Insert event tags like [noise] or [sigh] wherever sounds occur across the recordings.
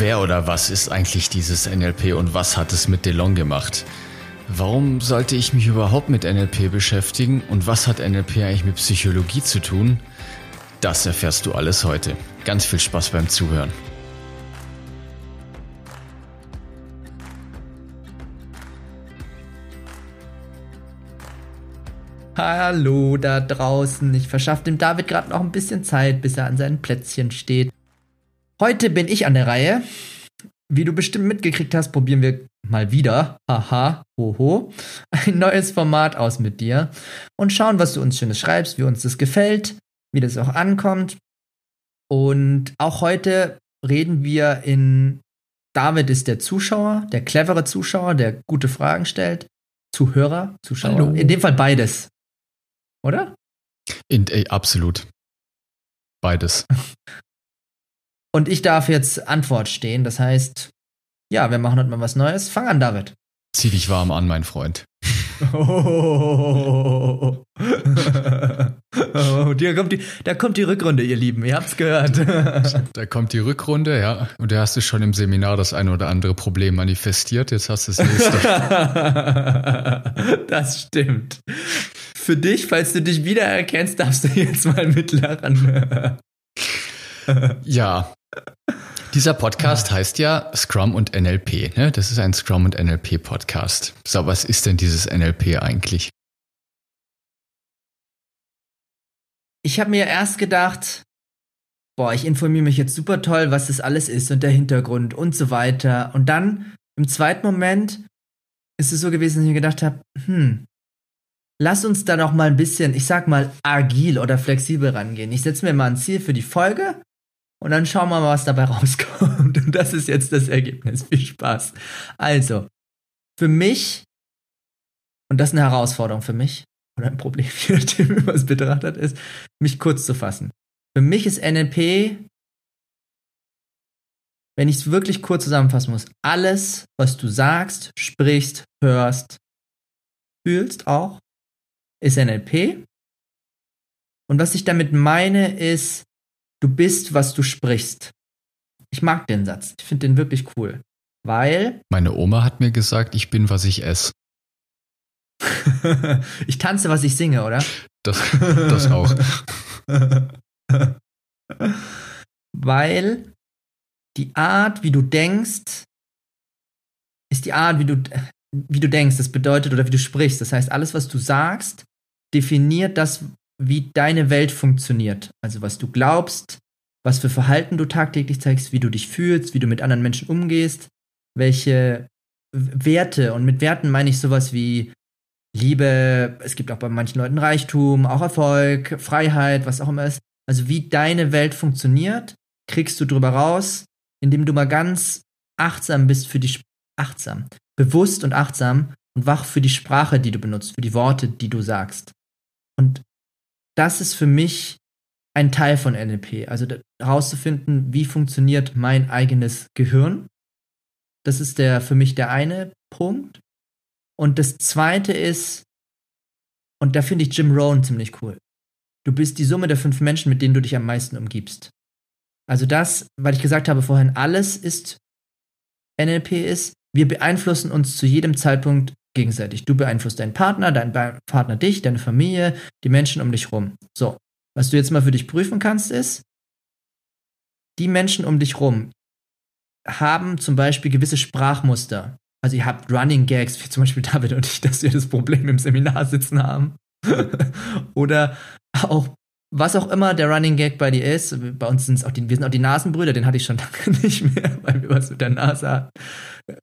Wer oder was ist eigentlich dieses NLP und was hat es mit DeLong gemacht? Warum sollte ich mich überhaupt mit NLP beschäftigen und was hat NLP eigentlich mit Psychologie zu tun? Das erfährst du alles heute. Ganz viel Spaß beim Zuhören. Hallo da draußen. Ich verschaffe dem David gerade noch ein bisschen Zeit, bis er an seinen Plätzchen steht. Heute bin ich an der Reihe. Wie du bestimmt mitgekriegt hast, probieren wir mal wieder, haha, hoho, ein neues Format aus mit dir und schauen, was du uns Schönes schreibst, wie uns das gefällt, wie das auch ankommt. Und auch heute reden wir in David ist der Zuschauer, der clevere Zuschauer, der gute Fragen stellt. Zuhörer, Zuschauer. Hallo. In dem Fall beides. Oder? In, ey, absolut. Beides. [laughs] Und ich darf jetzt Antwort stehen. Das heißt, ja, wir machen heute mal was Neues. Fang an, David. Zieh dich warm an, mein Freund. Oh, [laughs] oh, da, kommt die, da kommt die Rückrunde, ihr Lieben. Ihr habt's gehört. [laughs] da kommt die Rückrunde, ja. Und da hast du schon im Seminar das eine oder andere Problem manifestiert. Jetzt hast du das nächste. [laughs] das stimmt. Für dich, falls du dich wiedererkennst, darfst du jetzt mal mitlachen. ja, dieser Podcast heißt ja Scrum und NLP. Ne? Das ist ein Scrum und NLP Podcast. So, was ist denn dieses NLP eigentlich? Ich habe mir erst gedacht, boah, ich informiere mich jetzt super toll, was das alles ist und der Hintergrund und so weiter. Und dann im zweiten Moment ist es so gewesen, dass ich mir gedacht habe, hm, lass uns da noch mal ein bisschen, ich sag mal, agil oder flexibel rangehen. Ich setze mir mal ein Ziel für die Folge und dann schauen wir mal, was dabei [laughs] rauskommt. Und das ist jetzt das Ergebnis. Viel Spaß. Also, für mich, und das ist eine Herausforderung für mich, oder ein Problem, [laughs] je nachdem, wie man es betrachtet ist, mich kurz zu fassen. Für mich ist NLP, wenn ich es wirklich kurz zusammenfassen muss, alles, was du sagst, sprichst, hörst, fühlst auch, ist NLP. Und was ich damit meine, ist, du bist, was du sprichst. Ich mag den Satz. Ich finde den wirklich cool. Weil. Meine Oma hat mir gesagt, ich bin, was ich esse. [laughs] ich tanze, was ich singe, oder? Das, das auch. [laughs] Weil die Art, wie du denkst, ist die Art, wie du, wie du denkst. Das bedeutet, oder wie du sprichst. Das heißt, alles, was du sagst, definiert das, wie deine Welt funktioniert. Also was du glaubst, was für Verhalten du tagtäglich zeigst, wie du dich fühlst, wie du mit anderen Menschen umgehst, welche Werte. Und mit Werten meine ich sowas wie Liebe, es gibt auch bei manchen Leuten Reichtum, auch Erfolg, Freiheit, was auch immer ist. Also wie deine Welt funktioniert, kriegst du drüber raus, indem du mal ganz achtsam bist für die achtsam, bewusst und achtsam und wach für die Sprache, die du benutzt, für die Worte, die du sagst. Und das ist für mich ein Teil von NLP. Also herauszufinden, wie funktioniert mein eigenes Gehirn. Das ist der für mich der eine Punkt. Und das zweite ist, und da finde ich Jim Rohn ziemlich cool. Du bist die Summe der fünf Menschen, mit denen du dich am meisten umgibst. Also das, weil ich gesagt habe vorhin, alles ist NLP ist, wir beeinflussen uns zu jedem Zeitpunkt gegenseitig. Du beeinflusst deinen Partner, dein Partner dich, deine Familie, die Menschen um dich rum. So, was du jetzt mal für dich prüfen kannst, ist, die Menschen um dich rum haben zum Beispiel gewisse Sprachmuster. Also ihr habt Running Gags, wie zum Beispiel [laughs] David und ich, dass wir das Problem im Seminar sitzen haben. [laughs] Oder auch was auch immer der Running Gag bei dir ist, bei uns sind es auch die, wir sind auch die Nasenbrüder, den hatte ich schon [laughs] lange nicht mehr, weil wir was mit der Nase hatten.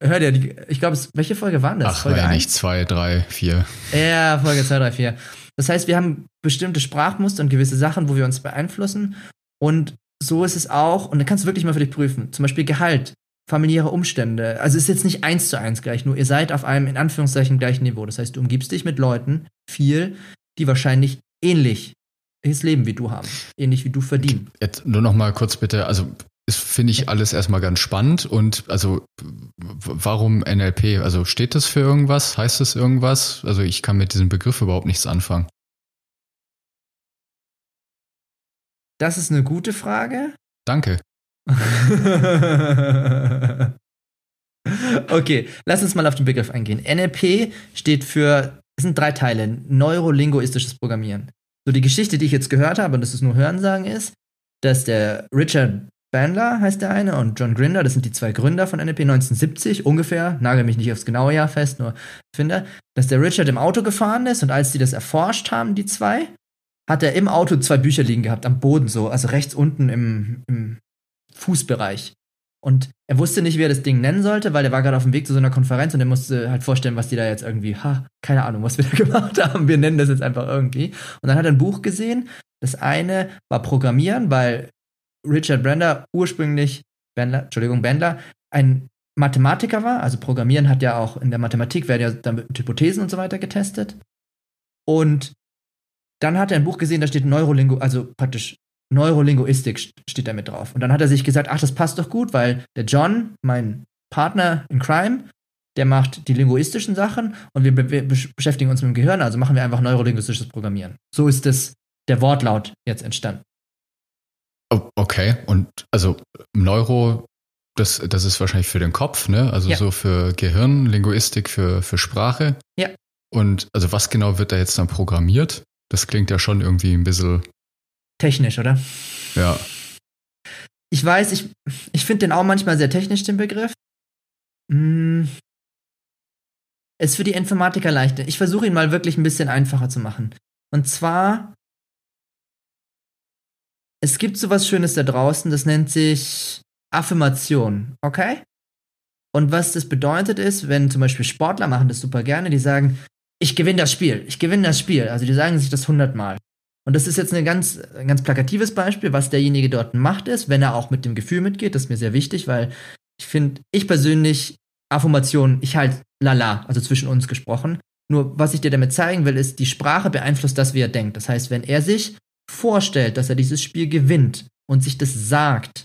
Hört ihr, die, ich glaube, welche Folge waren das? Ach, Folge ja, nicht zwei, drei, vier. Ja, Folge zwei, drei, vier. Das heißt, wir haben bestimmte Sprachmuster und gewisse Sachen, wo wir uns beeinflussen. Und so ist es auch, und da kannst du wirklich mal für dich prüfen. Zum Beispiel Gehalt. familiäre Umstände. Also es ist jetzt nicht eins zu eins gleich, nur ihr seid auf einem in Anführungszeichen gleichen Niveau. Das heißt, du umgibst dich mit Leuten viel, die wahrscheinlich ähnliches Leben wie du haben, ähnlich wie du verdienen. Jetzt nur noch mal kurz bitte, also das finde ich alles erstmal ganz spannend und also warum NLP? Also steht das für irgendwas? Heißt das irgendwas? Also ich kann mit diesem Begriff überhaupt nichts anfangen. Das ist eine gute Frage. Danke. [laughs] okay, lass uns mal auf den Begriff eingehen. NLP steht für, es sind drei Teile, neurolinguistisches Programmieren. So die Geschichte, die ich jetzt gehört habe, und das ist nur Hörensagen, ist, dass der Richard Bandler heißt der eine und John Grinder, das sind die zwei Gründer von NLP 1970 ungefähr, nagel mich nicht aufs genaue Jahr fest, nur finde, dass der Richard im Auto gefahren ist und als die das erforscht haben, die zwei, hat er im Auto zwei Bücher liegen gehabt, am Boden so, also rechts unten im, im Fußbereich. Und er wusste nicht, wie er das Ding nennen sollte, weil er war gerade auf dem Weg zu so einer Konferenz und er musste halt vorstellen, was die da jetzt irgendwie, ha, keine Ahnung, was wir da [laughs] gemacht haben. Wir nennen das jetzt einfach irgendwie. Und dann hat er ein Buch gesehen. Das eine war Programmieren, weil Richard Bender ursprünglich, Bandler, Entschuldigung, Bandler, ein Mathematiker war. Also Programmieren hat ja auch in der Mathematik werden ja dann Hypothesen und so weiter getestet. Und dann hat er ein Buch gesehen, da steht Neurolingo, also praktisch Neurolinguistik steht da mit drauf. Und dann hat er sich gesagt, ach, das passt doch gut, weil der John, mein Partner in Crime, der macht die linguistischen Sachen und wir, be beschäftigen uns mit dem Gehirn, also machen wir einfach neurolinguistisches Programmieren. So ist das der Wortlaut jetzt entstanden. Okay, und also Neuro, das, das ist wahrscheinlich für den Kopf, ne? Also ja. so für Gehirn, Linguistik für, für Sprache. Ja. Und also was genau wird da jetzt dann programmiert? Das klingt ja schon irgendwie ein bisschen technisch, oder? Ja. Ich weiß, ich, ich finde den auch manchmal sehr technisch, den Begriff. Hm. Ist für die Informatiker leichter. Ich versuche ihn mal wirklich ein bisschen einfacher zu machen. Und zwar, es gibt sowas Schönes da draußen, das nennt sich Affirmation, okay? Und was das bedeutet ist, wenn zum Beispiel Sportler machen das super gerne, die sagen, ich gewinne das Spiel, ich gewinne das Spiel. Also die sagen sich das hundertmal. Und das ist jetzt ein ganz, ein ganz plakatives Beispiel, was derjenige dort macht ist, wenn er auch mit dem Gefühl mitgeht. Das ist mir sehr wichtig, weil ich finde, ich persönlich, Affirmation, ich halt lala, also zwischen uns gesprochen. Nur was ich dir damit zeigen will, ist, die Sprache beeinflusst das, wie er denkt. Das heißt, wenn er sich vorstellt, dass er dieses Spiel gewinnt und sich das sagt,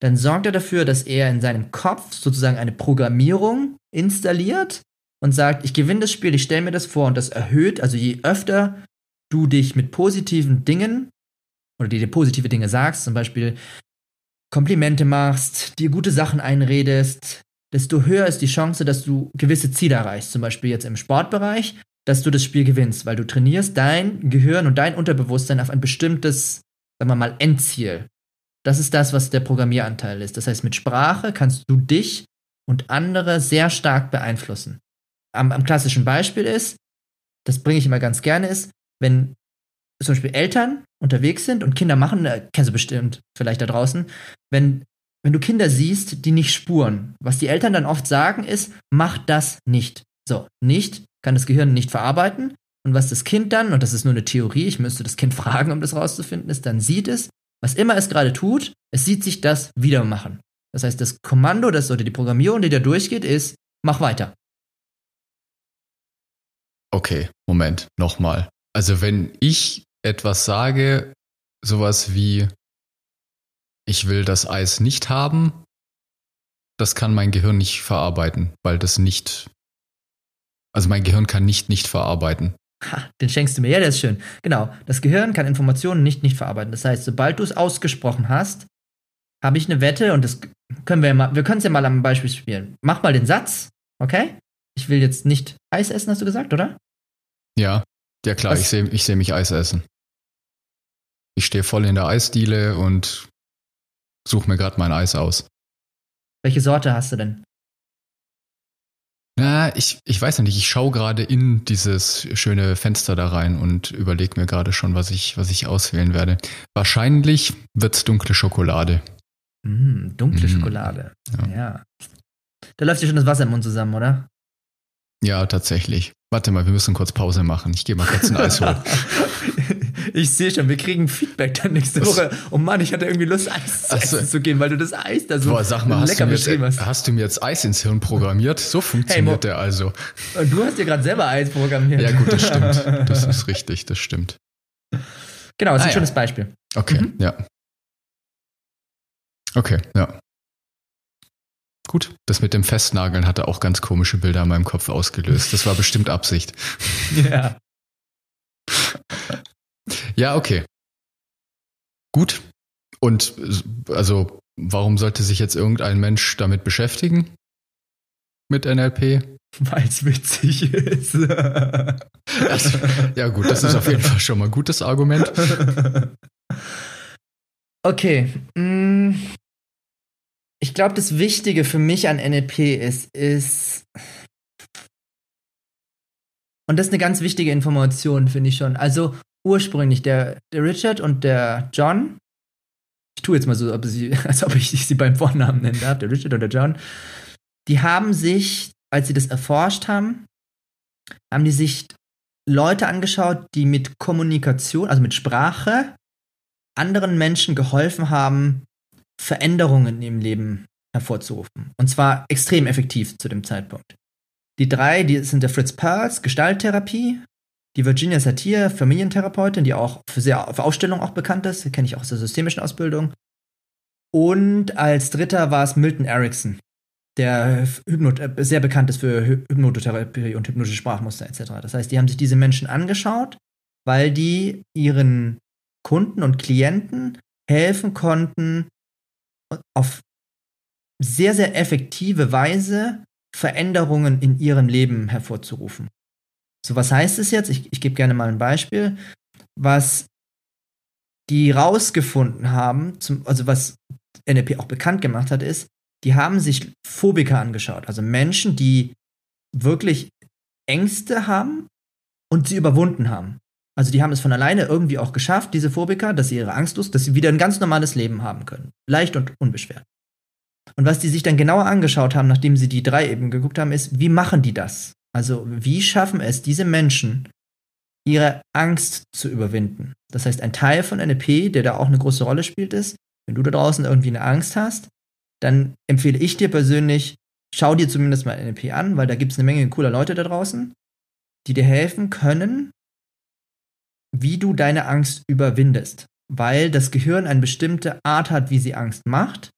dann sorgt er dafür, dass er in seinem Kopf sozusagen eine Programmierung installiert und sagt, ich gewinne das Spiel, ich stelle mir das vor und das erhöht, also je öfter du dich mit positiven Dingen oder dir positive Dinge sagst, zum Beispiel Komplimente machst, dir gute Sachen einredest, desto höher ist die Chance, dass du gewisse Ziele erreichst. Zum Beispiel jetzt im Sportbereich, dass du das Spiel gewinnst, weil du trainierst dein Gehirn und dein Unterbewusstsein auf ein bestimmtes, sagen wir mal, Endziel. Das ist das, was der Programmieranteil ist. Das heißt, mit Sprache kannst du dich und andere sehr stark beeinflussen. Am, am klassischen Beispiel ist, das bringe ich immer ganz gerne, ist, wenn zum Beispiel Eltern unterwegs sind und Kinder machen, äh, kennst du bestimmt vielleicht da draußen, wenn, wenn du Kinder siehst, die nicht spuren, was die Eltern dann oft sagen ist, mach das nicht. So, nicht kann das Gehirn nicht verarbeiten. Und was das Kind dann, und das ist nur eine Theorie, ich müsste das Kind [laughs] fragen, um das rauszufinden, ist, dann sieht es, was immer es gerade tut, es sieht sich das wieder machen. Das heißt, das Kommando, das oder die Programmierung, die da durchgeht, ist, mach weiter. Okay, Moment, nochmal. Also wenn ich etwas sage, sowas wie, ich will das Eis nicht haben, das kann mein Gehirn nicht verarbeiten, weil das nicht, also mein Gehirn kann nicht nicht verarbeiten. Ha, den schenkst du mir. Ja, der ist schön. Genau. Das Gehirn kann Informationen nicht nicht verarbeiten. Das heißt, sobald du es ausgesprochen hast, habe ich eine Wette und das können wir ja mal, wir können es ja mal am Beispiel spielen. Mach mal den Satz, okay? Ich will jetzt nicht Eis essen, hast du gesagt, oder? Ja. Ja klar, ich sehe ich seh mich Eis essen. Ich stehe voll in der Eisdiele und suche mir gerade mein Eis aus. Welche Sorte hast du denn? Na, ich, ich weiß nicht, ich schaue gerade in dieses schöne Fenster da rein und überlege mir gerade schon, was ich, was ich auswählen werde. Wahrscheinlich wird es dunkle Schokolade. Mm, dunkle mm. Schokolade. Ja. ja. Da läuft dir schon das Wasser im Mund zusammen, oder? Ja, tatsächlich. Warte mal, wir müssen kurz Pause machen. Ich gehe mal kurz ein Eis holen. [laughs] Ich sehe schon, wir kriegen Feedback dann nächste Woche. Oh Mann, ich hatte irgendwie Lust, Eis zu, essen zu gehen, weil du das Eis da so Boah, sag mal, hast lecker du, mir jetzt, beschrieben hast. hast du mir jetzt Eis ins Hirn programmiert? So funktioniert Mo- der also. Und du hast dir gerade selber Eis programmiert. Ja gut, das stimmt. [laughs] Das ist richtig, das stimmt. Genau, das ist Ah, ein ja. schönes Beispiel. Okay, Mhm. ja. Okay, ja. Gut, das mit dem Festnageln hatte auch ganz komische Bilder in meinem Kopf ausgelöst. Das war bestimmt Absicht. [laughs] Ja. Ja, okay. Gut. Und also, warum sollte sich jetzt irgendein Mensch damit beschäftigen? Mit NLP? Weil es witzig ist. Also, ja, gut, das ist auf jeden Fall schon mal ein gutes Argument. [laughs] Okay. mm, Ich glaube, das Wichtige für mich an NLP ist, ist. Und das ist eine ganz wichtige Information, finde ich schon. Also ursprünglich der, der Richard und der John. Ich tue jetzt mal so, ob sie, [laughs] als ob ich sie beim Vornamen nennen darf, der Richard und der John. Die haben sich, als sie das erforscht haben, haben die sich Leute angeschaut, die mit Kommunikation, also mit Sprache, anderen Menschen geholfen haben, Veränderungen im Leben hervorzurufen. Und zwar extrem effektiv zu dem Zeitpunkt. Die drei, die sind der Fritz Perls, Gestalttherapie, die Virginia Satir, Familientherapeutin, die auch für, sehr, für Ausstellungen auch bekannt ist, kenne ich auch aus der systemischen Ausbildung. Und als dritter war es Milton Erickson, der Hypnot äh, sehr bekannt ist für Hy Hypnotherapie und hypnotische Sprachmuster etc. Das heißt, die haben sich diese Menschen angeschaut, weil die ihren Kunden und Klienten helfen konnten, auf sehr, sehr effektive Weise Veränderungen in ihrem Leben hervorzurufen. So, was heißt es jetzt? Ich, ich gebe gerne mal ein Beispiel. Was die rausgefunden haben, zum, also was NLP auch bekannt gemacht hat, ist, die haben sich Phobiker angeschaut, also Menschen, die wirklich Ängste haben und sie überwunden haben. Also die haben es von alleine irgendwie auch geschafft, diese Phobiker, dass sie ihre Angst los, dass sie wieder ein ganz normales Leben haben können. Leicht und unbeschwert. Und was die sich dann genauer angeschaut haben, nachdem sie die drei eben geguckt haben, ist, wie machen die das? Also wie schaffen es diese Menschen, ihre Angst zu überwinden? Das heißt, ein Teil von NLP, der da auch eine große Rolle spielt, ist, wenn du da draußen irgendwie eine Angst hast, dann empfehle ich dir persönlich, schau dir zumindest mal NLP an, weil da gibt es eine Menge cooler Leute da draußen, die dir helfen können, wie du deine Angst überwindest. Weil das Gehirn eine bestimmte Art hat, wie sie Angst macht.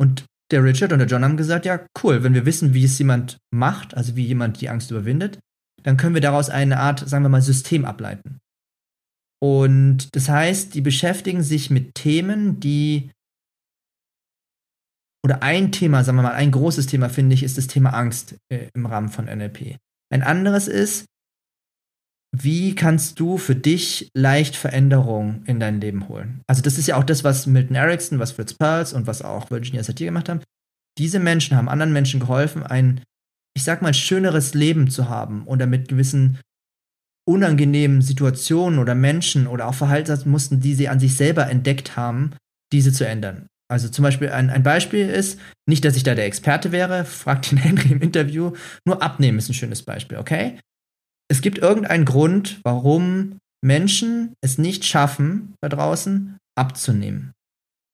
Und der Richard und der John haben gesagt, ja, cool, wenn wir wissen, wie es jemand macht, also wie jemand die Angst überwindet, dann können wir daraus eine Art, sagen wir mal, System ableiten. Und das heißt, die beschäftigen sich mit Themen, die oder ein Thema, sagen wir mal, ein großes Thema, finde ich, ist das Thema Angst äh, im Rahmen von NLP. Ein anderes ist, wie kannst du für dich leicht Veränderung in dein Leben holen? Also das ist ja auch das, was Milton Erickson, was Fritz Perls und was auch Virginia Satir gemacht haben. Diese Menschen haben anderen Menschen geholfen, ein, ich sag mal, schöneres Leben zu haben oder mit gewissen unangenehmen Situationen oder Menschen oder auch Verhaltensmusten, die sie an sich selber entdeckt haben, diese zu ändern. Also zum Beispiel ein, ein Beispiel ist, nicht, dass ich da der Experte wäre, fragt den [laughs] Henry im Interview, nur abnehmen ist ein schönes Beispiel, okay? Es gibt irgendeinen Grund, warum Menschen es nicht schaffen, da draußen abzunehmen.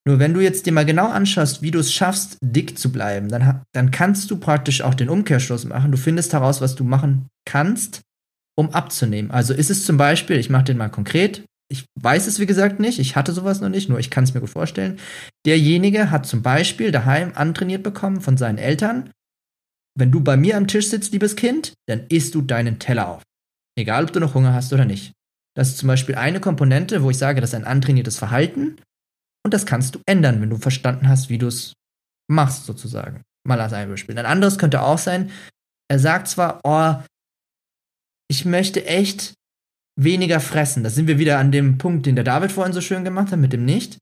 Nur wenn du jetzt dir mal genau anschaust, wie du es schaffst, dick zu bleiben, dann, dann kannst du praktisch auch den Umkehrschluss machen. Du findest heraus, was du machen kannst, um abzunehmen. Also ist es zum Beispiel, ich mache den mal konkret, ich weiß es wie gesagt nicht, ich hatte sowas noch nicht, nur ich kann es mir gut vorstellen. Derjenige hat zum Beispiel daheim antrainiert bekommen von seinen Eltern, wenn du bei mir am Tisch sitzt, liebes Kind, dann isst du deinen Teller auf. Egal, ob du noch Hunger hast oder nicht. Das ist zum Beispiel eine Komponente, wo ich sage, das ist ein antrainiertes Verhalten. Und das kannst du ändern, wenn du verstanden hast, wie du es machst, sozusagen. Mal als ein Beispiel. Ein anderes könnte auch sein, er sagt zwar, oh, ich möchte echt weniger fressen. Da sind wir wieder an dem Punkt, den der David vorhin so schön gemacht hat, mit dem Nicht.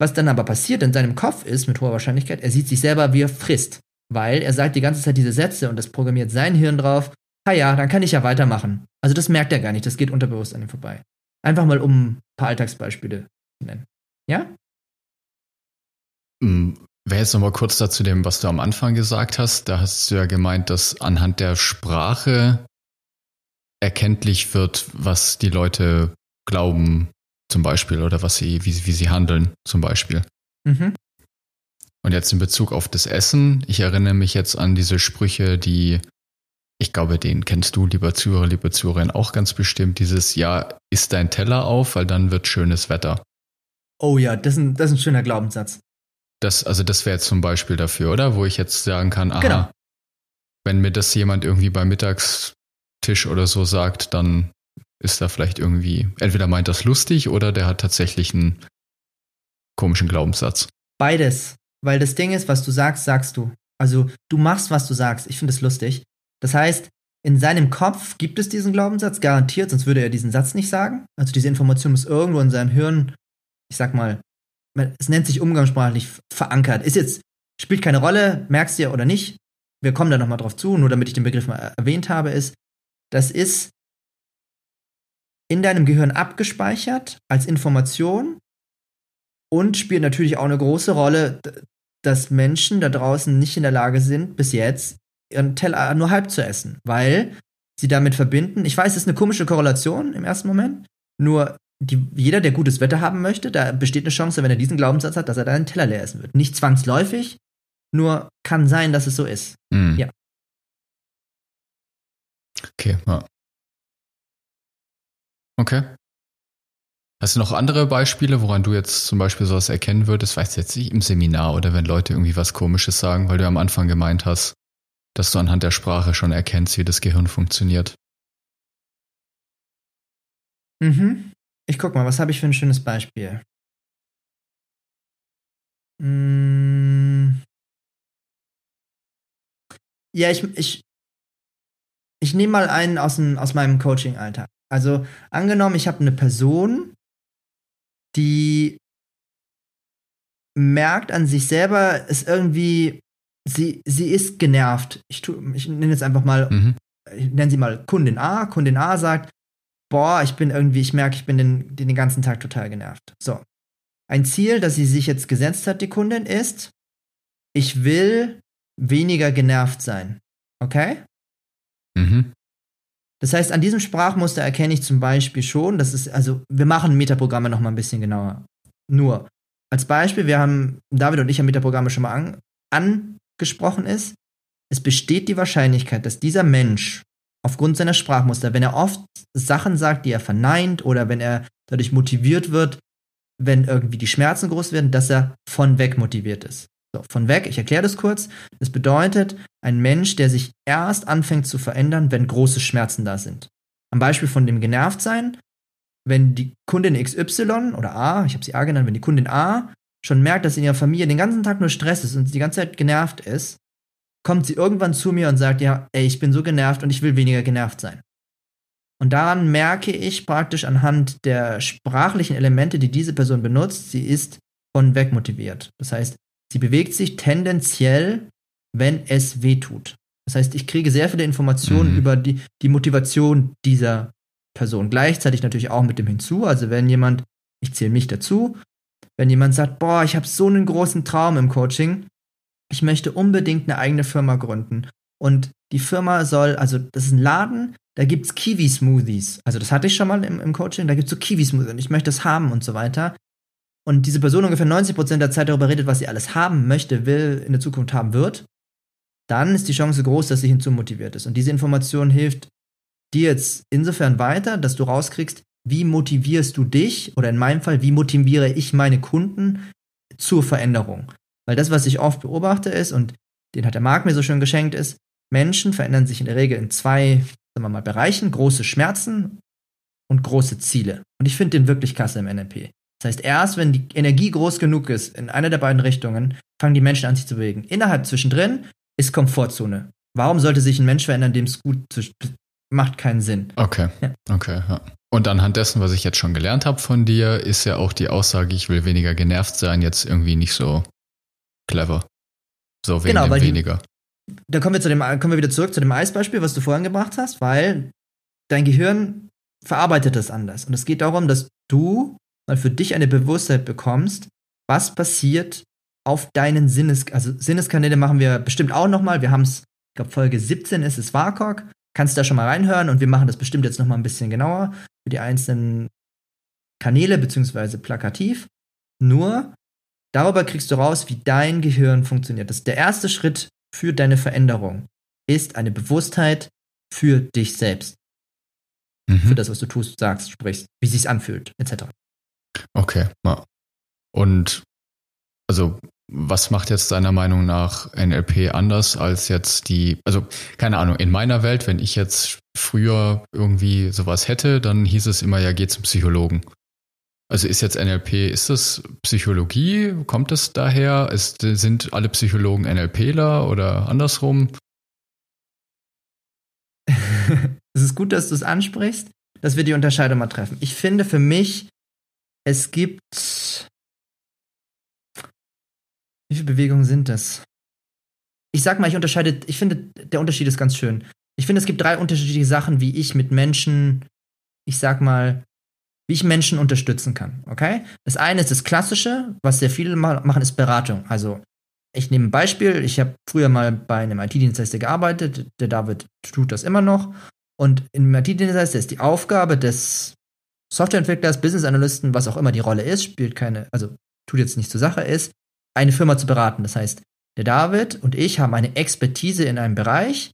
Was dann aber passiert in seinem Kopf ist, mit hoher Wahrscheinlichkeit, er sieht sich selber, wie er frisst. Weil er sagt die ganze Zeit diese Sätze und das programmiert sein Hirn drauf. Ah ja, dann kann ich ja weitermachen. Also das merkt er gar nicht, das geht unterbewusst an ihm vorbei. Einfach mal um ein paar Alltagsbeispiele zu nennen. Ja? Wäre jetzt nochmal kurz dazu dem, was du am Anfang gesagt hast. Da hast du ja gemeint, dass anhand der Sprache erkenntlich wird, was die Leute glauben zum Beispiel, oder was sie, wie, wie sie handeln, zum Beispiel. Mhm. Und jetzt in Bezug auf das Essen, ich erinnere mich jetzt an diese Sprüche, die, ich glaube, den kennst du, lieber Zuhörer, liebe Zuhörerin, auch ganz bestimmt, dieses Ja, isst dein Teller auf, weil dann wird schönes Wetter. Oh ja, das ist ein, das ist ein schöner Glaubenssatz. Das, also das wäre jetzt zum Beispiel dafür, oder? Wo ich jetzt sagen kann, aha, Genau. wenn mir das jemand irgendwie beim Mittagstisch oder so sagt, dann ist da vielleicht irgendwie, entweder meint das lustig oder der hat tatsächlich einen komischen Glaubenssatz. Beides. Weil das Ding ist, was du sagst, sagst du. Also du machst, was du sagst. Ich finde es lustig. Das heißt, in seinem Kopf gibt es diesen Glaubenssatz, garantiert, sonst würde er diesen Satz nicht sagen. Also diese Information ist irgendwo in seinem Hirn, ich sag mal, es nennt sich umgangssprachlich verankert. Ist jetzt, spielt keine Rolle, merkst du ja oder nicht. Wir kommen da nochmal drauf zu, nur damit ich den Begriff mal erwähnt habe, ist, das ist in deinem Gehirn abgespeichert als Information und spielt natürlich auch eine große Rolle, dass Menschen da draußen nicht in der Lage sind, bis jetzt ihren Teller nur halb zu essen, weil sie damit verbinden. Ich weiß, es ist eine komische Korrelation im ersten Moment, nur die, jeder, der gutes Wetter haben möchte, da besteht eine Chance, wenn er diesen Glaubenssatz hat, dass er dann einen Teller leer essen wird. Nicht zwangsläufig, nur kann sein, dass es so ist. Mhm. Ja. Okay, ja. Okay. Hast du noch andere Beispiele, woran du jetzt zum Beispiel sowas erkennen würdest? Weißt du jetzt nicht im Seminar oder wenn Leute irgendwie was Komisches sagen, weil du am Anfang gemeint hast, dass du anhand der Sprache schon erkennst, wie das Gehirn funktioniert. Mhm. Ich guck mal, was habe ich für ein schönes Beispiel? Mm. Ja, ich, ich, ich nehme mal einen aus, dem, aus meinem Coaching-Alltag. Also angenommen, ich habe eine Person, die merkt an sich selber, ist irgendwie, sie, sie ist genervt. Ich, tu, ich nenne jetzt einfach mal, Mhm. ich nenne sie mal Kundin A. Kundin A sagt, boah, ich bin irgendwie, ich merke, ich bin den, den, ganzen Tag total genervt. So. Ein Ziel, das sie sich jetzt gesetzt hat, die Kundin, ist, ich will weniger genervt sein. Okay? Mhm. Das heißt, an diesem Sprachmuster erkenne ich zum Beispiel schon, dass es, also wir machen Metaprogramme noch mal ein bisschen genauer. Nur, als Beispiel, wir haben, David und ich haben Metaprogramme schon mal an, angesprochen ist, es besteht die Wahrscheinlichkeit, dass dieser Mensch aufgrund seiner Sprachmuster, wenn er oft Sachen sagt, die er verneint oder wenn er dadurch motiviert wird, wenn irgendwie die Schmerzen groß werden, dass er von weg motiviert ist. So, von weg, ich erkläre das kurz. Das bedeutet, ein Mensch, der sich erst anfängt zu verändern, wenn große Schmerzen da sind. Am Beispiel von dem Genervtsein, wenn die Kundin XY oder A, ich habe sie A genannt, wenn die Kundin A schon merkt, dass in ihrer Familie den ganzen Tag nur Stress ist und sie die ganze Zeit genervt ist, kommt sie irgendwann zu mir und sagt, ja, ey, ich bin so genervt und ich will weniger genervt sein. Und daran merke ich praktisch anhand der sprachlichen Elemente, die diese Person benutzt, sie ist von weg motiviert. Das heißt, sie bewegt sich tendenziell, wenn es weh tut. Das heißt, ich kriege sehr viele Informationen Mhm. über die, die Motivation dieser Person. Gleichzeitig natürlich auch mit dem hinzu. Also wenn jemand, ich zähle mich dazu, wenn jemand sagt, boah, ich habe so einen großen Traum im Coaching, ich möchte unbedingt eine eigene Firma gründen. Und die Firma soll, also das ist ein Laden, da gibt's Kiwi-Smoothies. Also das hatte ich schon mal im, im Coaching, da gibt's so Kiwi-Smoothies und ich möchte das haben und so weiter. Und diese Person ungefähr 90% der Zeit darüber redet, was sie alles haben möchte, will, in der Zukunft haben wird, dann ist die Chance groß, dass sie hinzumotiviert ist. Und diese Information hilft dir jetzt insofern weiter, dass du rauskriegst, wie motivierst du dich oder in meinem Fall, wie motiviere ich meine Kunden zur Veränderung. Weil das, was ich oft beobachte, ist, und den hat der Marc mir so schön geschenkt, ist, Menschen verändern sich in der Regel in zwei, sagen wir mal, Bereichen, große Schmerzen und große Ziele. Und ich finde den wirklich klasse im NLP. Das heißt, erst wenn die Energie groß genug ist, in einer der beiden Richtungen, fangen die Menschen an, sich zu bewegen. Innerhalb zwischendrin ist Komfortzone. Warum sollte sich ein Mensch verändern, dem es gut macht keinen Sinn. Okay. Ja. Okay, ja. Und anhand dessen, was ich jetzt schon gelernt habe von dir, ist ja auch die Aussage, ich will weniger genervt sein, jetzt irgendwie nicht so clever. So wegen Genau, weil die- weniger. Da kommen wir, zu dem, kommen wir wieder zurück zu dem Eisbeispiel, was du vorhin gebracht hast, weil dein Gehirn verarbeitet das anders. Und es geht darum, dass du mal für dich eine Bewusstheit bekommst, was passiert auf deinen Sinnes, also Sinneskanäle machen wir bestimmt auch nochmal. Wir haben es, ich glaube, Folge 17 ist es WAKOK. Kannst da schon mal reinhören und wir machen das bestimmt jetzt nochmal ein bisschen genauer für die einzelnen Kanäle beziehungsweise plakativ. Nur darüber kriegst du raus, wie dein Gehirn funktioniert. Das ist der erste Schritt für deine Veränderung ist eine Bewusstheit für dich selbst. Mhm. Für das, was du tust, sagst, sprichst, wie sich's anfühlt, etc. Okay. Und also was macht jetzt deiner Meinung nach NLP anders als jetzt die, also keine Ahnung, in meiner Welt, wenn ich jetzt früher irgendwie sowas hätte, dann hieß es immer, ja, geh zum Psychologen. Also ist jetzt NLP, ist das Psychologie? Kommt es daher? Ist, sind alle Psychologen NLPler oder andersrum? [laughs] es ist gut, dass du es ansprichst, dass wir die Unterscheidung mal treffen. Ich finde für mich, es gibt. Wie viele Bewegungen sind das? Ich sag mal, ich unterscheide, ich finde, der Unterschied ist ganz schön. Ich finde, es gibt drei unterschiedliche Sachen, wie ich mit Menschen, ich sag mal, wie ich Menschen unterstützen kann. Okay? Das eine ist das Klassische, was sehr viele machen, ist Beratung. Also, ich nehme ein Beispiel. Ich habe früher mal bei einem IT-Dienstleister gearbeitet. Der David tut das immer noch. Und im IT-Dienstleister ist die Aufgabe des Softwareentwicklers, Business Analysten, was auch immer die Rolle ist, spielt keine, also tut jetzt nicht zur Sache, ist, eine Firma zu beraten. Das heißt, der David und ich haben eine Expertise in einem Bereich.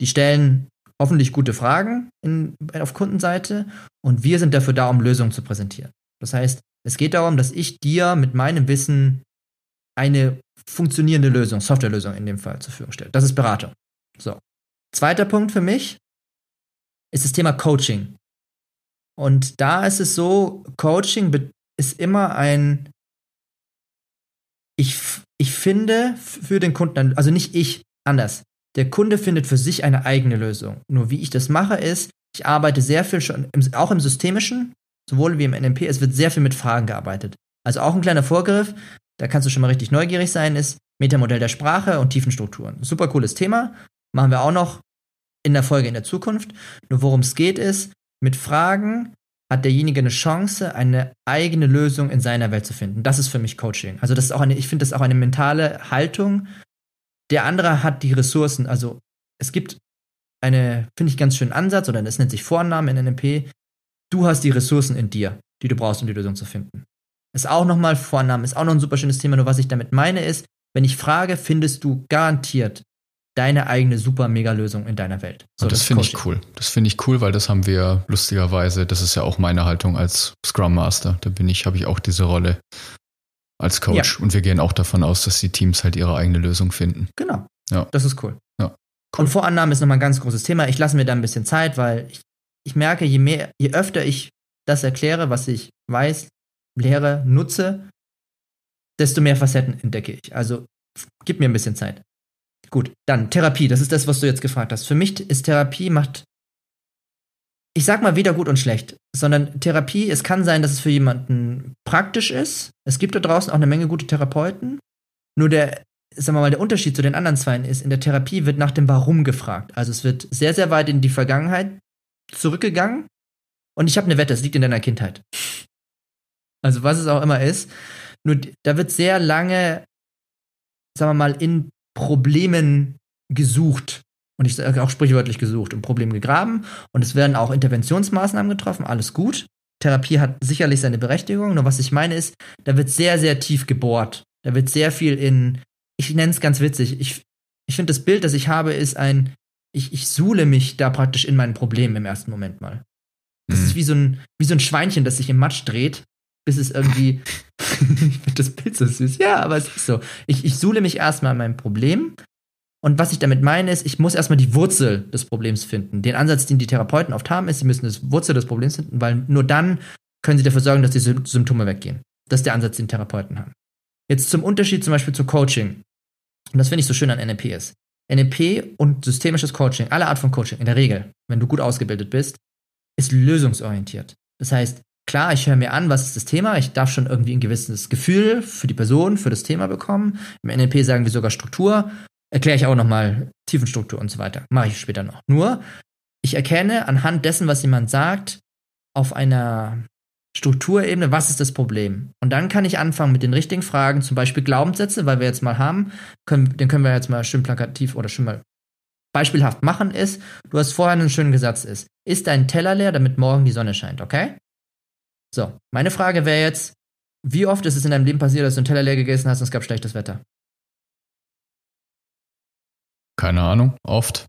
Die stellen hoffentlich gute Fragen in, auf Kundenseite und wir sind dafür da, um Lösungen zu präsentieren. Das heißt, es geht darum, dass ich dir mit meinem Wissen eine funktionierende Lösung, Softwarelösung in dem Fall zur Verfügung stelle. Das ist Beratung. So. Zweiter Punkt für mich ist das Thema Coaching. Und da ist es so, Coaching ist immer ein, ich, ich finde für den Kunden, also nicht ich, anders. Der Kunde findet für sich eine eigene Lösung. Nur wie ich das mache, ist, ich arbeite sehr viel schon, im, auch im Systemischen, sowohl wie im NMP, es wird sehr viel mit Fragen gearbeitet. Also auch ein kleiner Vorgriff, da kannst du schon mal richtig neugierig sein, ist Metamodell der Sprache und Tiefenstrukturen. Super cooles Thema. Machen wir auch noch in der Folge in der Zukunft. Nur worum es geht ist, mit Fragen hat derjenige eine Chance, eine eigene Lösung in seiner Welt zu finden. Das ist für mich Coaching. Also das ist auch eine, ich finde das auch eine mentale Haltung. Der andere hat die Ressourcen. Also es gibt eine, finde ich, ganz schönen Ansatz, oder das nennt sich Vorname in NLP. Du hast die Ressourcen in dir, die du brauchst, um die Lösung zu finden. Ist auch nochmal Vorname, ist auch noch ein super schönes Thema. Nur was ich damit meine ist, wenn ich frage, findest du garantiert deine eigene super mega Lösung in deiner Welt. So, das, das finde ich cool. Das finde ich cool, weil das haben wir lustigerweise, das ist ja auch meine Haltung als Scrum Master. Da bin ich, habe ich auch diese Rolle als Coach. Ja. Und wir gehen auch davon aus, dass die Teams halt ihre eigene Lösung finden. Genau. Ja. Das ist cool. Ja. Cool. Und Vorannahmen ist nochmal ein ganz großes Thema. Ich lasse mir da ein bisschen Zeit, weil ich, ich merke, je mehr, je öfter ich das erkläre, was ich weiß, lehre, nutze, desto mehr Facetten entdecke ich. Also gib mir ein bisschen Zeit. Gut, dann Therapie, das ist das, was du jetzt gefragt hast. Für mich ist Therapie macht, ich sag mal weder gut und schlecht, sondern Therapie, es kann sein, dass es für jemanden praktisch ist. Es gibt da draußen auch eine Menge gute Therapeuten. Nur der, sagen wir mal, der Unterschied zu den anderen zwei ist, in der Therapie wird nach dem Warum gefragt. Also es wird sehr, sehr weit in die Vergangenheit zurückgegangen. Und ich habe eine Wette, es liegt in deiner Kindheit. Also was es auch immer ist. Nur da wird sehr lange, sagen wir mal, in Problemen gesucht. Und ich sage auch sprichwörtlich gesucht und Problem gegraben. Und es werden auch Interventionsmaßnahmen getroffen, alles gut. Therapie hat sicherlich seine Berechtigung. Nur was ich meine ist, da wird sehr, sehr tief gebohrt. Da wird sehr viel in, ich nenne es ganz witzig. Ich, ich finde das Bild, das ich habe, ist ein, ich, ich suhle mich da praktisch in mein Problem im ersten Moment mal. Das mhm. ist wie so, ein, wie so ein Schweinchen, das sich im Matsch dreht bis es irgendwie. [laughs] [laughs] ich finde das Bild so süß. Ja, aber es ist so. Ich, ich suhle mich erstmal an meinem Problem. Und was ich damit meine, ist, ich muss erstmal die Wurzel des Problems finden. Den Ansatz, den die Therapeuten oft haben, ist, sie müssen die Wurzel des Problems finden, weil nur dann können sie dafür sorgen, dass die Symptome weggehen. Das ist der Ansatz, den Therapeuten haben. Jetzt zum Unterschied zum Beispiel zu Coaching. Und das finde ich so schön an NLP ist. NLP und systemisches Coaching, alle Art von Coaching, in der Regel, wenn du gut ausgebildet bist, ist lösungsorientiert. Das heißt, klar, ich höre mir an, was ist das Thema. Ich darf schon irgendwie ein gewisses Gefühl für die Person, für das Thema bekommen. Im NLP sagen wir sogar Struktur. Erkläre ich auch nochmal Tiefenstruktur und so weiter. Mache ich später noch. Nur, ich erkenne anhand dessen, was jemand sagt, auf einer Strukturebene, was ist das Problem? Und dann kann ich anfangen mit den richtigen Fragen, zum Beispiel Glaubenssätze, weil wir jetzt mal haben, können, den können wir jetzt mal schön plakativ oder schön mal beispielhaft machen, ist, du hast vorher einen schönen Gesetz ist, ist dein Teller leer, damit morgen die Sonne scheint, okay? So, meine Frage wäre jetzt, wie oft ist es in deinem Leben passiert, dass du einen Teller leer gegessen hast und es gab schlechtes Wetter? Keine Ahnung, oft.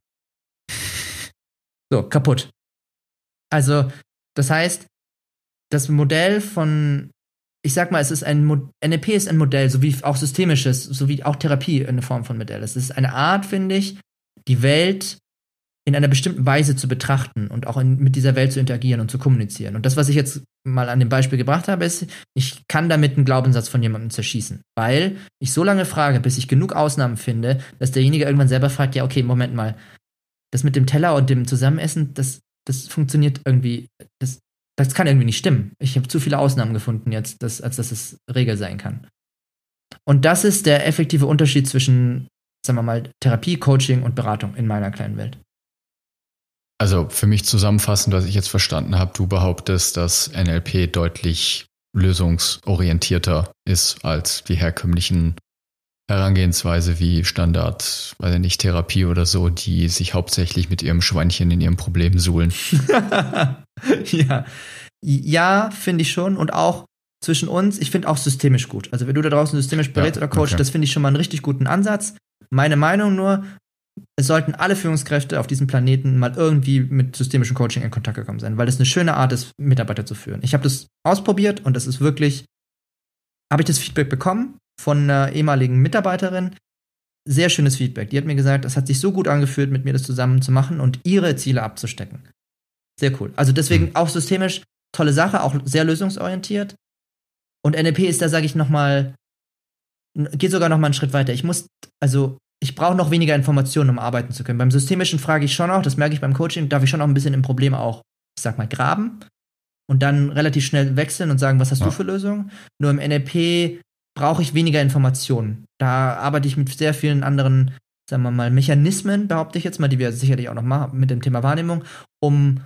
So, kaputt. Also, das heißt, das Modell von, ich sag mal, es ist ein NLP ist ein Modell, so wie auch systemisches, so wie auch Therapie eine Form von Modell. Es ist eine Art, finde ich, die Welt in einer bestimmten Weise zu betrachten und auch in, mit dieser Welt zu interagieren und zu kommunizieren. Und das, was ich jetzt mal an dem Beispiel gebracht habe, ist, ich kann damit einen Glaubenssatz von jemandem zerschießen, weil ich so lange frage, bis ich genug Ausnahmen finde, dass derjenige irgendwann selber fragt, ja, okay, Moment mal, das mit dem Teller und dem Zusammenessen, das, das funktioniert irgendwie, das, das kann irgendwie nicht stimmen. Ich habe zu viele Ausnahmen gefunden jetzt, dass, als dass es Regel sein kann. Und das ist der effektive Unterschied zwischen, sagen wir mal, Therapie, Coaching und Beratung in meiner kleinen Welt. Also für mich zusammenfassend, was ich jetzt verstanden habe, du behauptest, dass NLP deutlich lösungsorientierter ist als die herkömmlichen Herangehensweise wie Standard, weiß ich nicht, Therapie oder so, die sich hauptsächlich mit ihrem Schweinchen in ihrem Problem suhlen. [laughs] ja, ja finde ich schon. Und auch zwischen uns, ich finde auch systemisch gut. Also wenn du da draußen systemisch berätst ja, oder coach, okay. das finde ich schon mal einen richtig guten Ansatz. Meine Meinung nur, es sollten alle Führungskräfte auf diesem Planeten mal irgendwie mit systemischem Coaching in Kontakt gekommen sein, weil das eine schöne Art ist, Mitarbeiter zu führen. Ich habe das ausprobiert und das ist wirklich, habe ich das Feedback bekommen von einer ehemaligen Mitarbeiterin. Sehr schönes Feedback. Die hat mir gesagt, es hat sich so gut angefühlt, mit mir das zusammen zu machen und ihre Ziele abzustecken. Sehr cool. Also deswegen hm. auch systemisch tolle Sache, auch sehr lösungsorientiert. Und NLP ist da, sage ich noch mal, geht sogar noch mal einen Schritt weiter. Ich muss, also ich brauche noch weniger Informationen, um arbeiten zu können. Beim Systemischen frage ich schon auch, das merke ich beim Coaching, darf ich schon auch ein bisschen im Problem auch, ich sag mal, graben und dann relativ schnell wechseln und sagen, was hast ja. du für Lösungen? Nur im NLP brauche ich weniger Informationen. Da arbeite ich mit sehr vielen anderen, sagen wir mal, Mechanismen, behaupte ich jetzt mal, die wir sicherlich auch noch machen mit dem Thema Wahrnehmung, um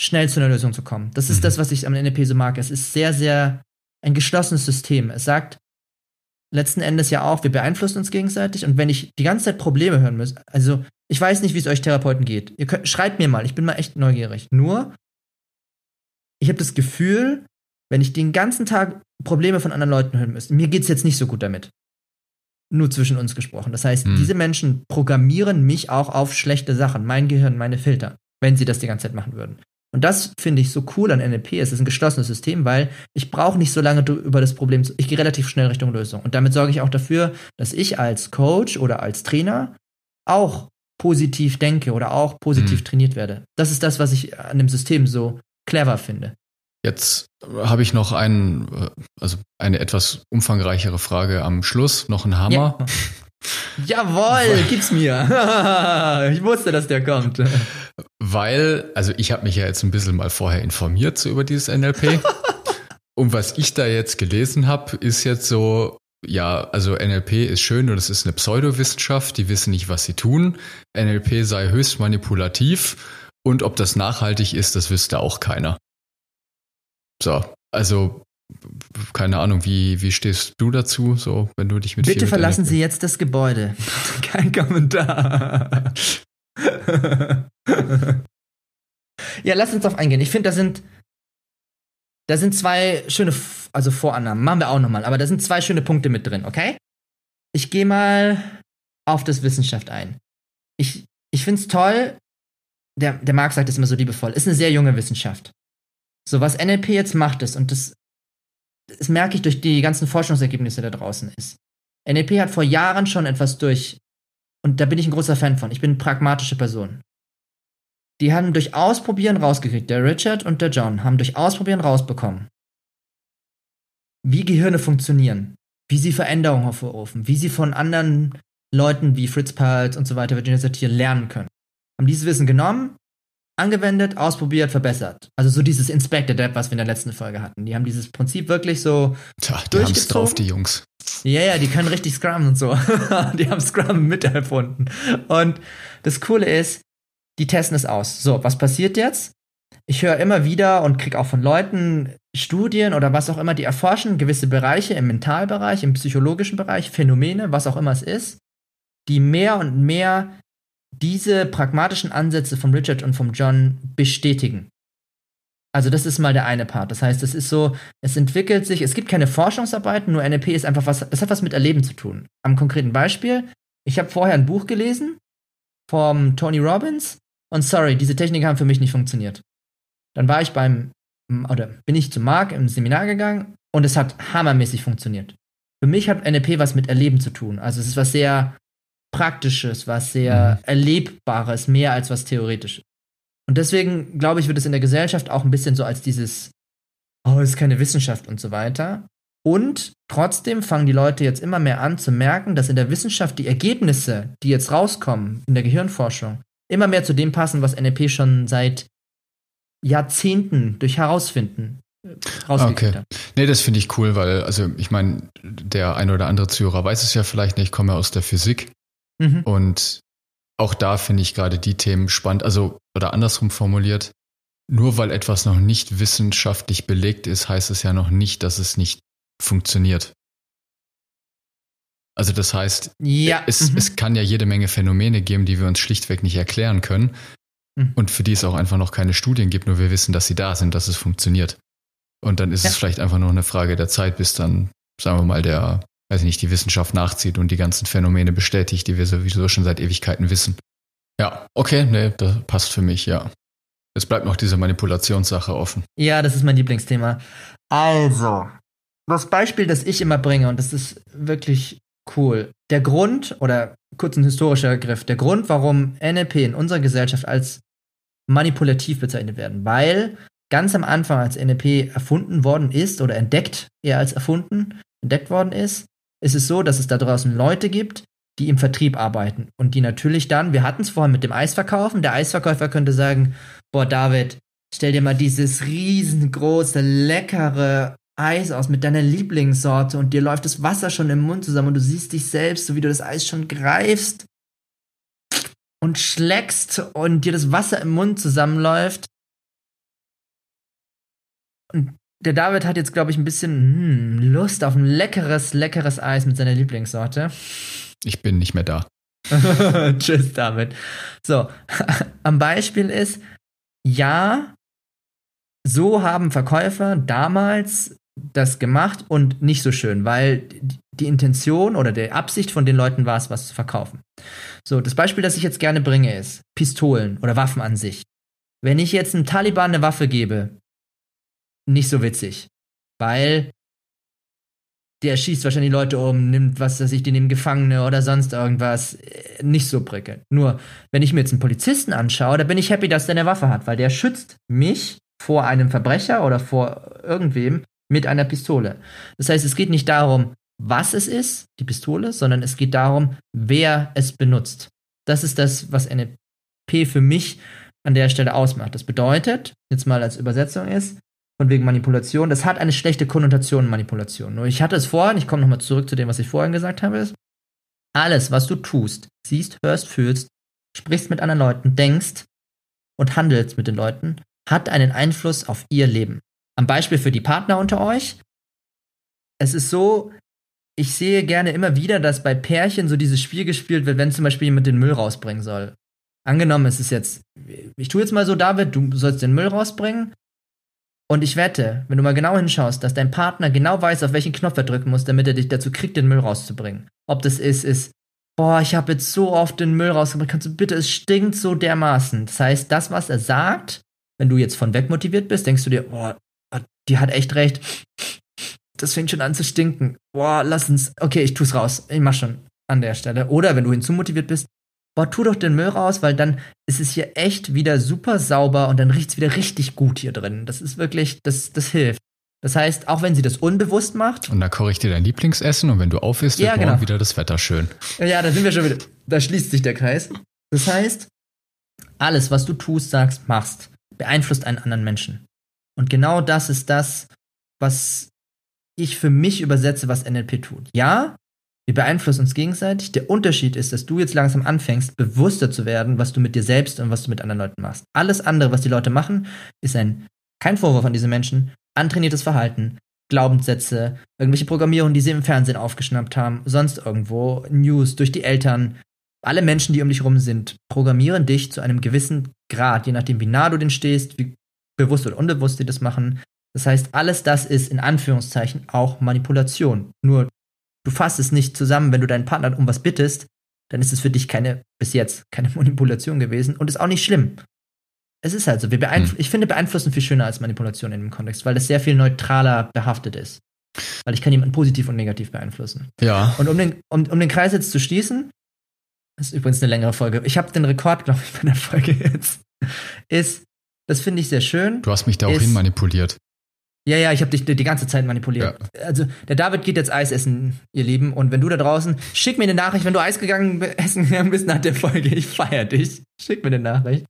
schnell zu einer Lösung zu kommen. Das ist mhm. das, was ich am NLP so mag. Es ist sehr, sehr ein geschlossenes System. Es sagt, letzten Endes ja auch, wir beeinflussen uns gegenseitig und wenn ich die ganze Zeit Probleme hören muss, also ich weiß nicht, wie es euch Therapeuten geht. Ihr könnt, schreibt mir mal, ich bin mal echt neugierig. Nur, ich habe das Gefühl, wenn ich den ganzen Tag Probleme von anderen Leuten hören müsste, mir geht es jetzt nicht so gut damit. Nur zwischen uns gesprochen. Das heißt, hm. diese Menschen programmieren mich auch auf schlechte Sachen, mein Gehirn, meine Filter, wenn sie das die ganze Zeit machen würden. Und das finde ich so cool an NLP. Es ist ein geschlossenes System, weil ich brauche nicht so lange über das Problem zu. Ich gehe relativ schnell Richtung Lösung. Und damit sorge ich auch dafür, dass ich als Coach oder als Trainer auch positiv denke oder auch positiv mhm. trainiert werde. Das ist das, was ich an dem System so clever finde. Jetzt habe ich noch einen, äh, also eine etwas umfangreichere Frage am Schluss, noch ein Hammer. Ja. [laughs] Jawohl, gib's mir. [laughs] ich wusste, dass der kommt. [laughs] Weil, also ich habe mich ja jetzt ein bisschen mal vorher informiert so über dieses NLP. [laughs] Und was ich da jetzt gelesen habe, ist jetzt so, ja, also NLP ist schön und es ist eine Pseudowissenschaft, die wissen nicht, was sie tun. NLP sei höchst manipulativ und ob das nachhaltig ist, das wüsste auch keiner. So, also keine Ahnung, wie, wie stehst du dazu, so wenn du dich mit Bitte verlassen Sie jetzt das Gebäude. [laughs] Kein Kommentar. [laughs] ja, lass uns darauf eingehen. Ich finde, da sind da sind zwei schöne, also Vorannahmen, machen wir auch nochmal, aber da sind zwei schöne Punkte mit drin, okay? Ich gehe mal auf das Wissenschaft ein. Ich, ich finde es toll, der, der Marc sagt es immer so liebevoll, ist eine sehr junge Wissenschaft. So, was NLP jetzt macht ist, und das das merke ich durch die ganzen Forschungsergebnisse da draußen ist. NLP hat vor Jahren schon etwas durch, und da bin ich ein großer Fan von. Ich bin eine pragmatische Person. Die haben durch Ausprobieren rausgekriegt, der Richard und der John haben durch Ausprobieren rausbekommen, wie Gehirne funktionieren, wie sie Veränderungen hervorrufen, wie sie von anderen Leuten wie Fritz Perls und so weiter, Virginia Satir lernen können. Haben dieses Wissen genommen, angewendet, ausprobiert, verbessert. Also so dieses Inspector Depp, was wir in der letzten Folge hatten. Die haben dieses Prinzip wirklich so Tja, die haben's drauf, die Jungs. Ja, ja, die können richtig Scrum und so. [laughs] die haben Scrum mit erfunden. Und das Coole ist, die testen es aus. So, was passiert jetzt? Ich höre immer wieder und kriege auch von Leuten Studien oder was auch immer, die erforschen gewisse Bereiche im Mentalbereich, im psychologischen Bereich, Phänomene, was auch immer es ist, die mehr und mehr diese pragmatischen Ansätze von Richard und von John bestätigen. Also das ist mal der eine Part. Das heißt, es ist so, es entwickelt sich, es gibt keine Forschungsarbeiten, nur NLP ist einfach was, es hat was mit Erleben zu tun. Am konkreten Beispiel, ich habe vorher ein Buch gelesen vom Tony Robbins und sorry, diese Techniken haben für mich nicht funktioniert. Dann war ich beim, oder bin ich zu Mark im Seminar gegangen und es hat hammermäßig funktioniert. Für mich hat NLP was mit Erleben zu tun. Also es ist was sehr Praktisches, was sehr mhm. Erlebbares, mehr als was Theoretisches. Und deswegen, glaube ich, wird es in der Gesellschaft auch ein bisschen so als dieses, oh, es ist keine Wissenschaft und so weiter. Und trotzdem fangen die Leute jetzt immer mehr an zu merken, dass in der Wissenschaft die Ergebnisse, die jetzt rauskommen in der Gehirnforschung, immer mehr zu dem passen, was NLP schon seit Jahrzehnten durch Herausfinden äh, okay. Nee, das finde ich cool, weil, also ich meine, der ein oder andere Zuhörer weiß es ja vielleicht nicht, ich komme ja aus der Physik. Mhm. Und auch da finde ich gerade die Themen spannend, also oder andersrum formuliert, nur weil etwas noch nicht wissenschaftlich belegt ist, heißt es ja noch nicht, dass es nicht funktioniert. Also das heißt, ja. es, mhm. es kann ja jede Menge Phänomene geben, die wir uns schlichtweg nicht erklären können mhm. und für die es auch einfach noch keine Studien gibt, nur wir wissen, dass sie da sind, dass es funktioniert. Und dann ist ja. es vielleicht einfach nur eine Frage der Zeit, bis dann, sagen wir mal, der weiß ich nicht, die Wissenschaft nachzieht und die ganzen Phänomene bestätigt, die wir sowieso schon seit Ewigkeiten wissen. Ja, okay, nee, das passt für mich, ja. Es bleibt noch diese Manipulationssache offen. Ja, das ist mein Lieblingsthema. Also, das Beispiel, das ich immer bringe, und das ist wirklich cool. Der Grund, oder kurz ein historischer Griff, der Grund, warum NLP in unserer Gesellschaft als manipulativ bezeichnet werden, weil ganz am Anfang, als NLP erfunden worden ist oder entdeckt, eher als erfunden, entdeckt worden ist, ist es so, dass es da draußen Leute gibt, die im Vertrieb arbeiten und die natürlich dann, wir hatten es vorhin mit dem Eisverkaufen, der Eisverkäufer könnte sagen, boah David, stell dir mal dieses riesengroße, leckere Eis aus mit deiner Lieblingssorte und dir läuft das Wasser schon im Mund zusammen und du siehst dich selbst, so wie du das Eis schon greifst und schlägst und dir das Wasser im Mund zusammenläuft. Und der David hat jetzt, glaube ich, ein bisschen hm, Lust auf ein leckeres, leckeres Eis mit seiner Lieblingssorte. Ich bin nicht mehr da. [laughs] Tschüss, David. So, [laughs] am Beispiel ist, ja, so haben Verkäufer damals das gemacht und nicht so schön, weil die Intention oder die Absicht von den Leuten war es, was zu verkaufen. So, das Beispiel, das ich jetzt gerne bringe, ist Pistolen oder Waffen an sich. Wenn ich jetzt einem Taliban eine Waffe gebe, nicht so witzig. Weil der schießt wahrscheinlich Leute um, nimmt, was weiß ich, die nehmen Gefangene oder sonst irgendwas. Äh, nicht so prickelnd. Nur, wenn ich mir jetzt einen Polizisten anschaue, da bin ich happy, dass der eine Waffe hat, weil der schützt mich vor einem Verbrecher oder vor irgendwem mit einer Pistole. Das heißt, es geht nicht darum, was es ist, die Pistole, sondern es geht darum, wer es benutzt. Das ist das, was NLP für mich an der Stelle ausmacht. Das bedeutet, jetzt mal als Übersetzung ist, von wegen Manipulation. Das hat eine schlechte Konnotation, Manipulation. Nur ich hatte es vorhin, ich komme nochmal zurück zu dem, was ich vorhin gesagt habe, ist, alles, was du tust, siehst, hörst, fühlst, sprichst mit anderen Leuten, denkst und handelst mit den Leuten, hat einen Einfluss auf ihr Leben. Am Beispiel für die Partner unter euch. Es ist so, ich sehe gerne immer wieder, dass bei Pärchen so dieses Spiel gespielt wird, wenn zum Beispiel jemand den Müll rausbringen soll. Angenommen, es ist jetzt, ich tue jetzt mal so, David, du sollst den Müll rausbringen und ich wette, wenn du mal genau hinschaust, dass dein Partner genau weiß, auf welchen Knopf er drücken muss, damit er dich dazu kriegt, den Müll rauszubringen. Ob das ist, ist, boah, ich habe jetzt so oft den Müll rausgebracht, kannst du bitte, es stinkt so dermaßen. Das heißt, das, was er sagt, wenn du jetzt von weg motiviert bist, denkst du dir, boah, die hat echt recht. Das fängt schon an zu stinken. Boah, lass uns, okay, ich tu's raus. Ich mach schon an der Stelle. Oder wenn du hinzumotiviert bist, boah, tu doch den Müll raus, weil dann ist es hier echt wieder super sauber und dann riecht es wieder richtig gut hier drin. Das ist wirklich, das, das hilft. Das heißt, auch wenn sie das unbewusst macht. Und da koche ich dir dein Lieblingsessen und wenn du aufisst, ja, wird genau. wieder das Wetter schön. Ja, da sind wir schon wieder. Da schließt sich der Kreis. Das heißt, alles, was du tust, sagst, machst, beeinflusst einen anderen Menschen. Und genau das ist das, was ich für mich übersetze, was NLP tut. Ja, wir beeinflussen uns gegenseitig. Der Unterschied ist, dass du jetzt langsam anfängst, bewusster zu werden, was du mit dir selbst und was du mit anderen Leuten machst. Alles andere, was die Leute machen, ist ein, kein Vorwurf an diese Menschen, antrainiertes Verhalten, Glaubenssätze, irgendwelche Programmierungen, die sie im Fernsehen aufgeschnappt haben, sonst irgendwo, News durch die Eltern. Alle Menschen, die um dich rum sind, programmieren dich zu einem gewissen Grad, je nachdem, wie nah du den stehst, wie bewusst oder unbewusst, die das machen. Das heißt, alles das ist in Anführungszeichen auch Manipulation. Nur du fasst es nicht zusammen, wenn du deinen Partner um was bittest, dann ist es für dich keine, bis jetzt, keine [laughs] Manipulation gewesen und ist auch nicht schlimm. Es ist halt so. Wir beeinfl hm. Ich finde beeinflussen viel schöner als Manipulation in dem Kontext, weil das sehr viel neutraler behaftet ist. Weil ich kann jemanden positiv und negativ beeinflussen. Ja. Und um den, um, um den Kreis jetzt zu schließen, das ist übrigens eine längere Folge. Ich habe den Rekord, glaube ich, bei der Folge jetzt. Ist, das finde ich sehr schön. Du hast mich da auch hin manipuliert. Ja, ja, ich habe dich die ganze Zeit manipuliert. Ja. Also, der David geht jetzt Eis essen, ihr Lieben. Und wenn du da draußen, schick mir eine Nachricht, wenn du Eis gegangen, [laughs] essen gegangen bist nach der Folge. Ich feier dich. Schick mir eine Nachricht.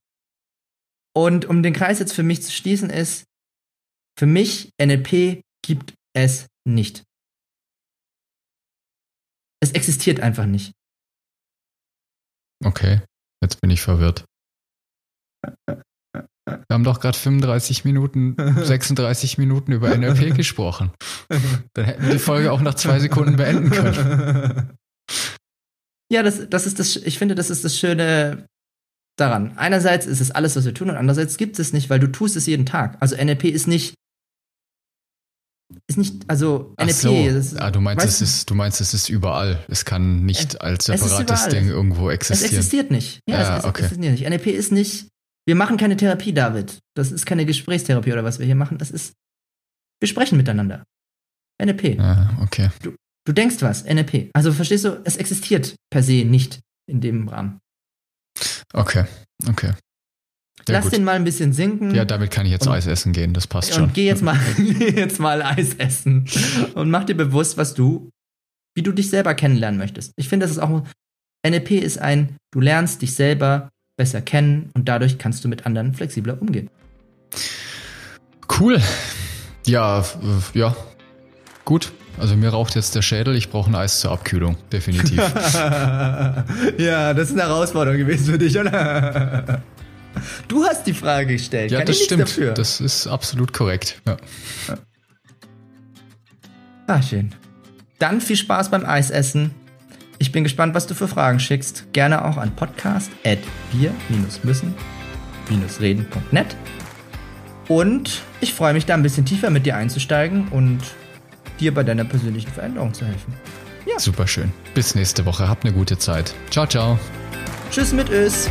Und um den Kreis jetzt für mich zu schließen, ist, für mich, NLP gibt es nicht. Es existiert einfach nicht. Okay, jetzt bin ich verwirrt. Wir haben doch gerade 35 Minuten, [laughs] 36 Minuten über NLP [laughs] gesprochen. Dann hätten wir die Folge auch nach zwei Sekunden beenden können. Ja, das, das ist das, ich finde, das ist das Schöne daran. Einerseits ist es alles, was wir tun, und andererseits gibt es nicht, weil du tust es jeden Tag. Also NLP ist nicht ist nicht, also NLP. So. Ist, ah, du meinst, es ist, du meinst, es ist überall. Es kann nicht als separates Ding irgendwo existieren. Es existiert nicht. Ja, ja es, okay. existiert nicht. NLP ist nicht, wir machen keine Therapie, David. Das ist keine Gesprächstherapie oder was wir hier machen. Das ist, wir sprechen miteinander. NLP. Ah, okay. Du, du denkst was, NLP. Also verstehst du, es existiert per se nicht in dem Rahmen. Okay, okay. Ja, Lass gut. den mal ein bisschen sinken. Ja, damit kann ich jetzt und, Eis essen gehen, das passt schon. Und geh jetzt mal, [laughs] [laughs] jetzt mal Eis essen und mach dir bewusst, was du, wie du dich selber kennenlernen möchtest. Ich finde, das ist auch, NLP ist ein, du lernst dich selber besser kennen und dadurch kannst du mit anderen flexibler umgehen. Cool. Ja, ja. Gut. Also mir raucht jetzt der Schädel, ich brauche ein Eis zur Abkühlung, definitiv. [laughs] ja, das ist eine Herausforderung gewesen für dich, oder? [laughs] Du hast die Frage gestellt. Ja, Kann das stimmt. Dafür. Das ist absolut korrekt. Ja. Ah, schön. Dann viel Spaß beim Eisessen. Ich bin gespannt, was du für Fragen schickst. Gerne auch an podcast.wir-müssen-reden.net. Und ich freue mich da ein bisschen tiefer mit dir einzusteigen und dir bei deiner persönlichen Veränderung zu helfen. Ja. Super schön. Bis nächste Woche. Habt eine gute Zeit. Ciao, ciao. Tschüss mit Ös.